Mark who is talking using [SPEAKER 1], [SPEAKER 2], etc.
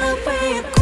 [SPEAKER 1] the way